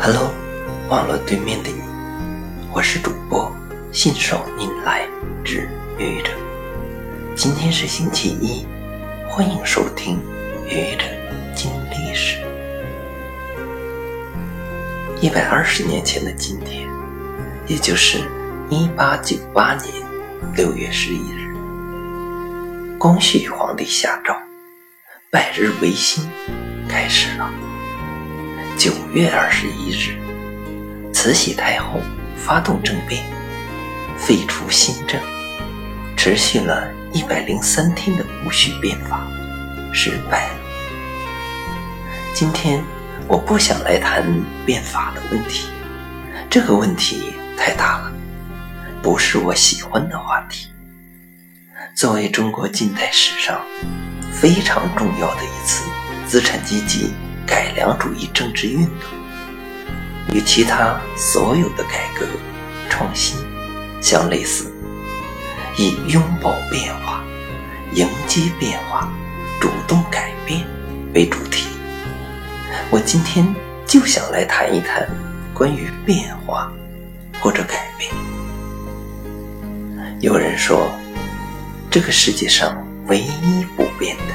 Hello，网络对面的你，我是主播信手拈来之愚者。今天是星期一，欢迎收听愚者金历史。一百二十年前的今天，也就是一八九八年六月十一日，光绪皇帝下诏，百日维新开始了。九月二十一日，慈禧太后发动政变，废除新政，持续了一百零三天的戊戌变法失败了。今天我不想来谈变法的问题，这个问题太大了，不是我喜欢的话题。作为中国近代史上非常重要的一次资产阶级。改良主义政治运动与其他所有的改革创新相类似，以拥抱变化、迎接变化、主动改变为主题。我今天就想来谈一谈关于变化或者改变。有人说，这个世界上唯一不变的，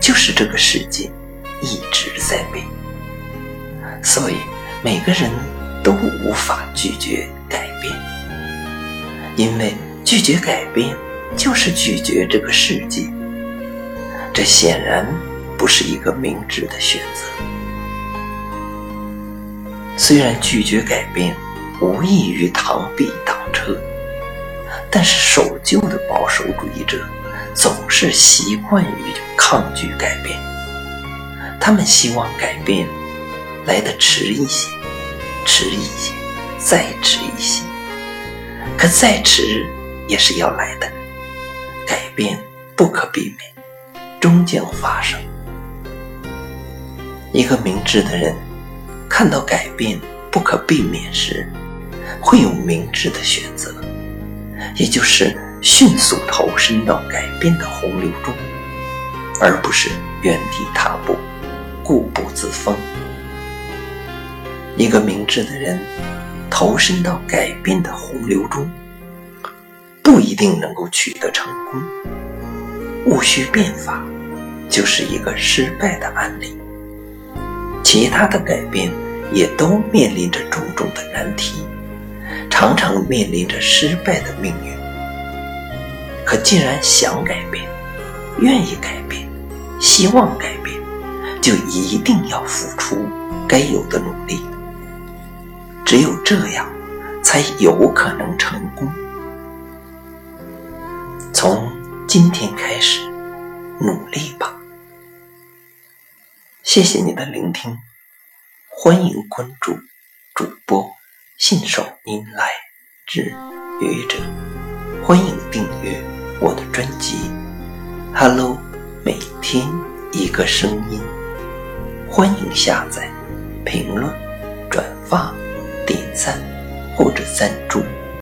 就是这个世界。一直在变，所以每个人都无法拒绝改变，因为拒绝改变就是拒绝这个世界。这显然不是一个明智的选择。虽然拒绝改变无异于螳臂挡车，但是守旧的保守主义者总是习惯于抗拒改变。他们希望改变来得迟一些，迟一些，再迟一些。可再迟也是要来的，改变不可避免，终将发生。一个明智的人看到改变不可避免时，会有明智的选择，也就是迅速投身到改变的洪流中，而不是原地踏步。固步自封。一个明智的人投身到改变的洪流中，不一定能够取得成功。戊戌变法就是一个失败的案例。其他的改变也都面临着种种的难题，常常面临着失败的命运。可既然想改变，愿意改变，希望改变。就一定要付出该有的努力，只有这样，才有可能成功。从今天开始，努力吧！谢谢你的聆听，欢迎关注主播信手拈来之愚者，欢迎订阅我的专辑《Hello》，每天一个声音。欢迎下载、评论、转发、点赞或者赞助。